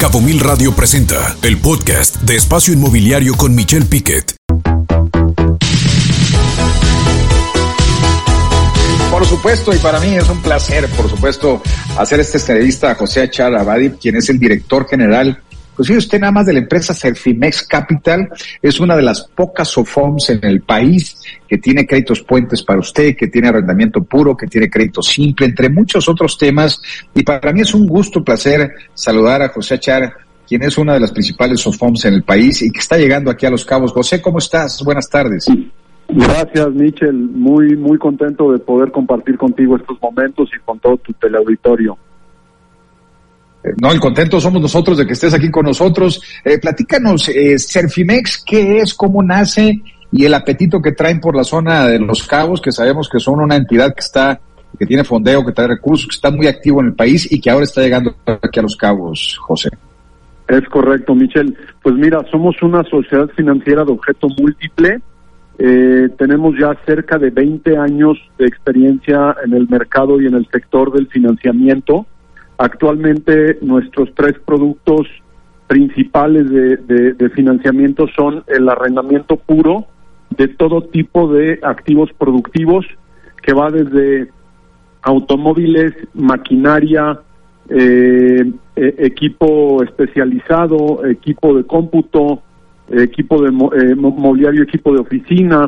Cabo Mil Radio presenta el podcast de Espacio Inmobiliario con Michelle Piquet. Por supuesto, y para mí es un placer, por supuesto, hacer esta entrevista a José Achar Abadi, quien es el director general pues usted nada más de la empresa Cerfimex Capital es una de las pocas SOFOMs en el país que tiene créditos puentes para usted, que tiene arrendamiento puro, que tiene crédito simple, entre muchos otros temas. Y para mí es un gusto, placer saludar a José Achar, quien es una de las principales SOFOMs en el país y que está llegando aquí a Los Cabos. José, ¿cómo estás? Buenas tardes. Gracias, Michel. Muy, muy contento de poder compartir contigo estos momentos y con todo tu teleauditorio. No, el contento somos nosotros de que estés aquí con nosotros. Eh, platícanos, eh, Serfimex, ¿qué es, cómo nace y el apetito que traen por la zona de Los Cabos, que sabemos que son una entidad que está, que tiene fondeo, que trae recursos, que está muy activo en el país y que ahora está llegando aquí a Los Cabos, José? Es correcto, Michel. Pues mira, somos una sociedad financiera de objeto múltiple. Eh, tenemos ya cerca de 20 años de experiencia en el mercado y en el sector del financiamiento Actualmente nuestros tres productos principales de, financiamiento son el arrendamiento puro de todo tipo de activos productivos que va desde automóviles, maquinaria, eh, e, equipo especializado, equipo de cómputo, equipo de eh, mobiliario, equipo de oficina,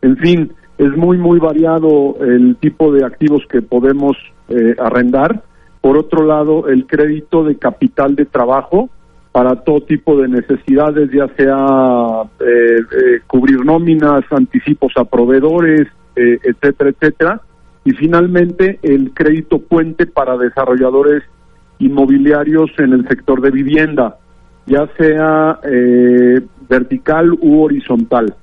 en fin, es muy muy variado el tipo de activos que podemos eh, arrendar por otro lado, el crédito de capital de trabajo para todo tipo de necesidades, ya sea eh, eh, cubrir nóminas, anticipos a proveedores, eh, etcétera, etcétera. Y finalmente, el crédito puente para desarrolladores inmobiliarios en el sector de vivienda, ya sea vertical u horizontal.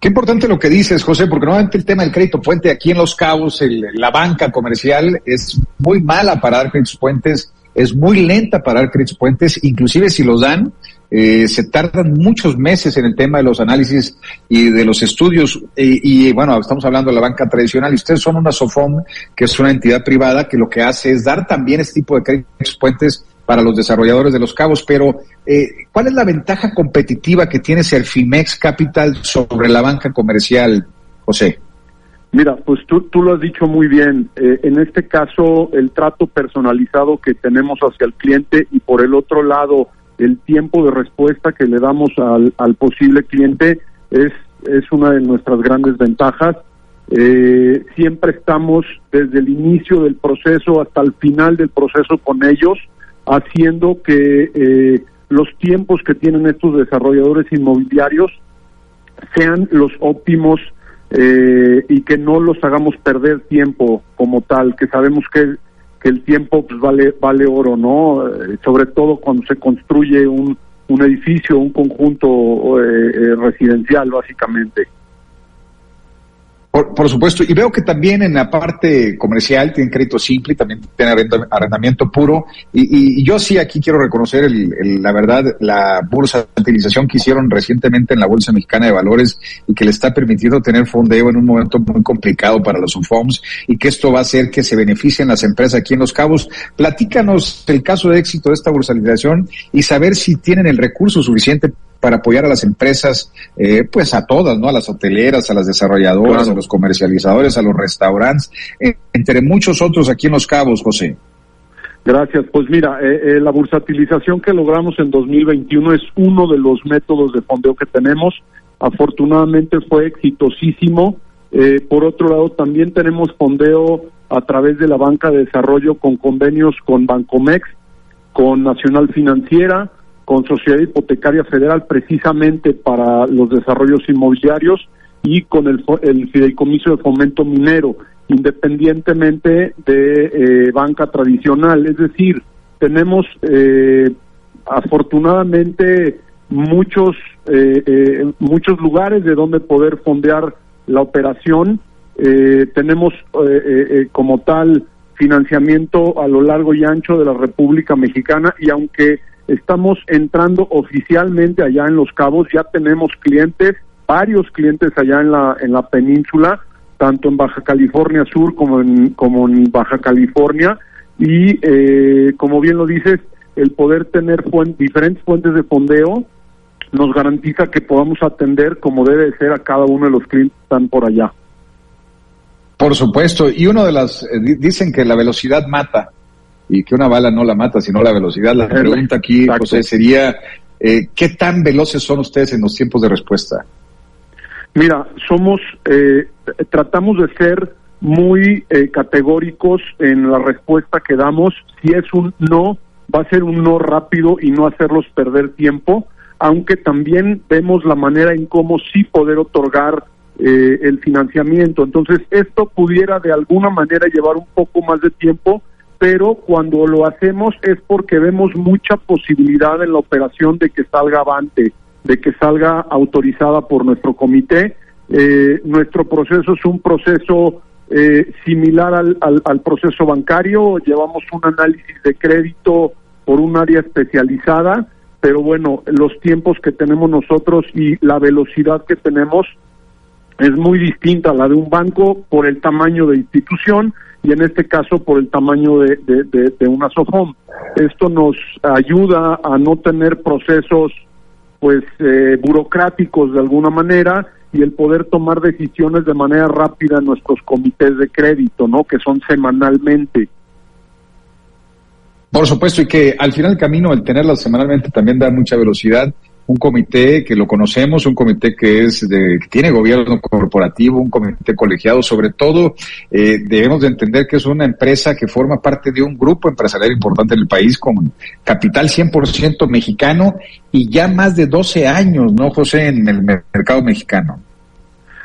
Qué importante lo que dices, José, porque nuevamente el tema del crédito puente aquí en Los Cabos, la banca comercial es muy mala para dar créditos puentes, es muy lenta para dar créditos puentes, inclusive si los dan, eh, se tardan muchos meses en el tema de los análisis y de los estudios. Y, bueno, estamos hablando de la banca tradicional y ustedes son una SOFOM, que es una entidad privada que lo que hace es dar también este tipo de créditos puentes para los desarrolladores de los cabos, pero eh, ¿cuál es la ventaja competitiva que tiene Serfimex Capital sobre la banca comercial, José? Mira, pues tú, tú lo has dicho muy bien. Eh, en este caso, el trato personalizado que tenemos hacia el cliente y por el otro lado, el tiempo de respuesta que le damos al, posible cliente es, es una de nuestras grandes ventajas. Eh, siempre estamos desde el inicio del proceso hasta el final del proceso con ellos haciendo que eh, los tiempos que tienen estos desarrolladores inmobiliarios sean los óptimos eh, y que no los hagamos perder tiempo como tal, que sabemos que, que el tiempo pues, vale, vale oro, ¿no? Eh, sobre todo cuando se construye un, un edificio, un conjunto residencial, básicamente. Por, supuesto, y veo que también en la parte comercial tienen crédito simple y también tienen arrendamiento puro. Y, yo sí aquí quiero reconocer, el, la verdad, la bursatilización que hicieron recientemente en la Bolsa Mexicana de Valores y que le está permitiendo tener fondeo en un momento muy complicado para los UFOMs y que esto va a hacer que se beneficien las empresas aquí en Los Cabos. Platícanos el caso de éxito de esta bursalización y saber si tienen el recurso suficiente para apoyar a las empresas, eh, pues a todas, ¿no? A las hoteleras, a las desarrolladoras, a los comercializadores, a los restaurantes, eh, entre muchos otros aquí en Los Cabos, José. Gracias. Pues mira, eh, la bursatilización que logramos en 2021 es uno de los métodos de fondeo que tenemos. Afortunadamente fue exitosísimo. por otro lado, también tenemos fondeo a través de la banca de desarrollo con convenios con Bancomex, con Nacional Financiera, con Sociedad Hipotecaria Federal precisamente para los desarrollos inmobiliarios y con el, el fideicomiso de fomento minero, independientemente de eh, banca tradicional. Es decir, tenemos eh, afortunadamente muchos eh, muchos lugares de donde poder fondear la operación. tenemos como tal financiamiento a lo largo y ancho de la República Mexicana y aunque Estamos entrando oficialmente allá en Los Cabos, ya tenemos clientes, varios clientes allá en la, en la península, tanto en Baja California Sur como en, como en Baja California, y, eh, como bien lo dices, el poder tener diferentes fuentes de fondeo nos garantiza que podamos atender como debe ser a cada uno de los clientes que están por allá. Por supuesto, y uno de las, eh, dicen que la velocidad mata y que una bala no la mata, sino la velocidad. La pregunta aquí, José, sería, eh, ¿qué tan veloces son ustedes en los tiempos de respuesta? Mira, somos, eh, tratamos de ser muy eh, categóricos en la respuesta que damos. Si es un no, va a ser un no rápido y no hacerlos perder tiempo, aunque también vemos la manera en cómo sí poder otorgar eh, el financiamiento. Entonces, esto pudiera de alguna manera llevar un poco más de tiempo, pero cuando lo hacemos es porque vemos mucha posibilidad en la operación de que salga avante, de que salga autorizada por nuestro comité. Eh, nuestro proceso es un proceso eh, similar al, al, proceso bancario, llevamos un análisis de crédito por un área especializada, pero bueno, los tiempos que tenemos nosotros y la velocidad que tenemos es muy distinta a la de un banco por el tamaño de institución y en este caso por el tamaño de, de, de una SOFOM. Esto nos ayuda a no tener procesos pues eh, burocráticos de alguna manera y el poder tomar decisiones de manera rápida en nuestros comités de crédito, ¿no? Que son semanalmente. Por supuesto, y que al final del camino el tenerlas semanalmente también da mucha velocidad un comité que lo conocemos, un comité que es de, que tiene gobierno corporativo, un comité colegiado, sobre todo eh, debemos de entender que es una empresa que forma parte de un grupo empresarial importante en el país con capital 100% mexicano y ya más de 12 años, ¿no, José, en el mercado mexicano?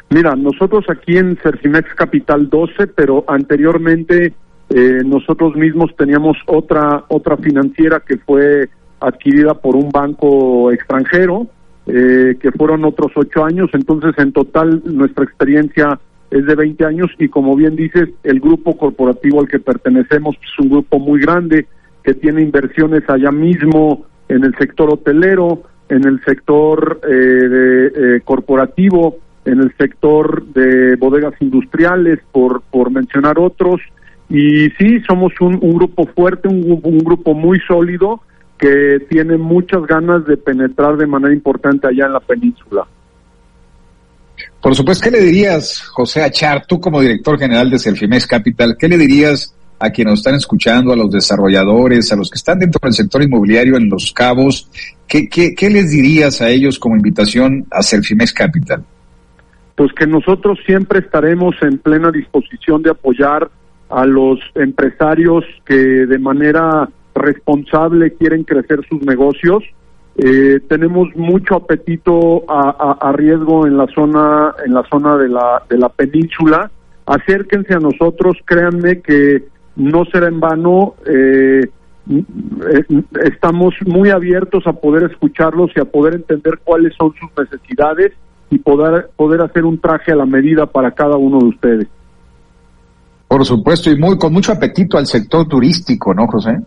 Mira, nosotros aquí en Cercimex Capital 12, pero anteriormente eh, nosotros mismos teníamos otra otra financiera que fue adquirida por un banco extranjero, eh, que fueron otros ocho años, entonces en total nuestra experiencia es de 20 años y como bien dices, el grupo corporativo al que pertenecemos es un grupo muy grande que tiene inversiones allá mismo en el sector hotelero, en el sector eh, de, eh, corporativo, en el sector de bodegas industriales, por, por mencionar otros. Y sí, somos un, grupo fuerte, un, un grupo muy sólido que tiene muchas ganas de penetrar de manera importante allá en la península. Por supuesto, ¿qué le dirías, José Achar, tú como director general de Selfimex Capital, qué le dirías a quienes nos están escuchando, a los desarrolladores, a los que están dentro del sector inmobiliario en Los Cabos? ¿Qué, qué, qué les dirías a ellos como invitación a Selfimex Capital? Pues que nosotros siempre estaremos en plena disposición de apoyar a los empresarios que de manera responsable quieren crecer sus negocios. Eh, tenemos mucho apetito a, riesgo en la zona en la zona de la de la península. Acérquense a nosotros, créanme que no será en vano. Eh, eh, estamos muy abiertos a poder escucharlos y a poder entender cuáles son sus necesidades y poder poder hacer un traje a la medida para cada uno de ustedes. Por supuesto y muy con mucho apetito al sector turístico, ¿no, José?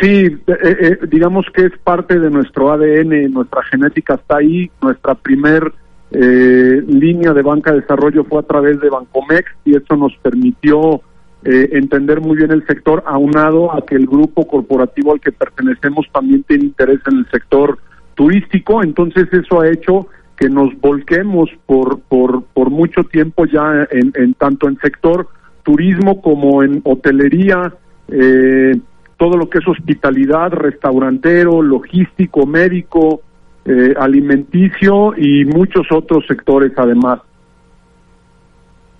Sí, eh, eh, digamos que es parte de nuestro ADN, nuestra genética está ahí, nuestra primer eh, línea de banca de desarrollo fue a través de Bancomex y eso nos permitió entender muy bien el sector, aunado a que el grupo corporativo al que pertenecemos también tiene interés en el sector turístico, entonces eso ha hecho que nos volquemos por, por, por mucho tiempo ya en, en tanto en sector turismo como en hotelería, eh, todo lo que es hospitalidad, restaurantero, logístico, médico, eh, alimenticio y muchos otros sectores además.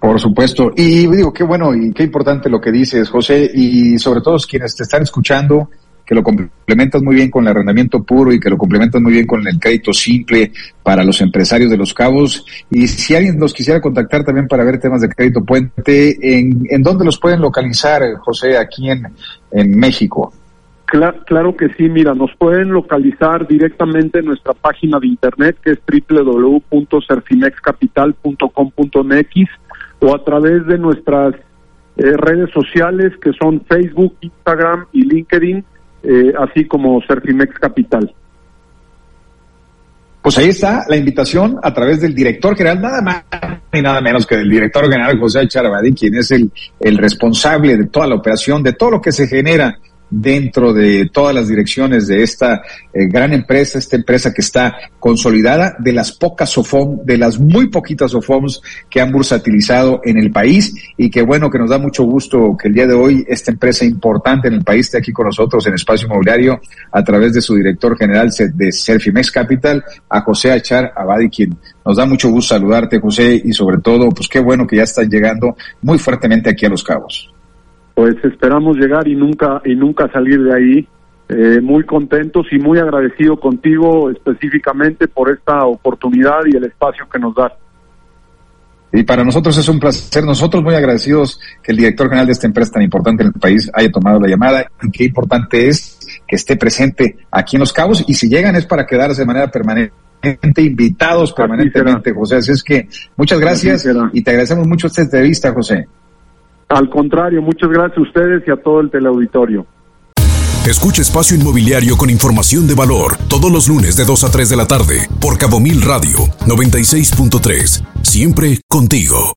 Por supuesto. Y digo, qué bueno y qué importante lo que dices, José, y sobre todo quienes te están escuchando, que lo complementas muy bien con el arrendamiento puro y que lo complementas muy bien con el crédito simple para los empresarios de los cabos. Y si alguien los quisiera contactar también para ver temas de crédito puente, ¿en, en dónde los pueden localizar, José, aquí en, en México? Claro, que sí, mira, nos pueden localizar directamente en nuestra página de internet que es www.cerfinexcapital.com.mx o a través de nuestras eh, redes sociales que son Facebook, Instagram y LinkedIn eh, así como Cerfimex Capital. Pues ahí está la invitación a través del director general, nada más ni nada menos que del director general José Charabadí, quien es el, el responsable de toda la operación, de todo lo que se genera dentro de todas las direcciones de esta eh, gran empresa, esta empresa que está consolidada, de las pocas SOFOM, de las muy poquitas SOFOMs que han bursatilizado en el país. Y que bueno, que nos da mucho gusto que el día de hoy esta empresa importante en el país esté aquí con nosotros en Espacio Inmobiliario a través de su director general de Serfimex Capital, a José Achar Abadi, quien nos da mucho gusto saludarte, José, y sobre todo, pues qué bueno que ya están llegando muy fuertemente aquí a Los Cabos pues esperamos llegar y nunca y nunca salir de ahí. Eh, muy contentos y muy agradecido contigo específicamente por esta oportunidad y el espacio que nos das. Y para nosotros es un placer, nosotros muy agradecidos que el director general de esta empresa tan importante en el país haya tomado la llamada y qué importante es que esté presente aquí en Los Cabos y si llegan es para quedarse de manera permanente invitados permanentemente, José. Así es que muchas gracias y te agradecemos mucho esta entrevista, José. Al contrario, muchas gracias a ustedes y a todo el teleauditorio. Escucha Espacio Inmobiliario con información de valor todos los lunes de 2 a 3 de la tarde por Cabo Mil Radio 96.3. Siempre contigo.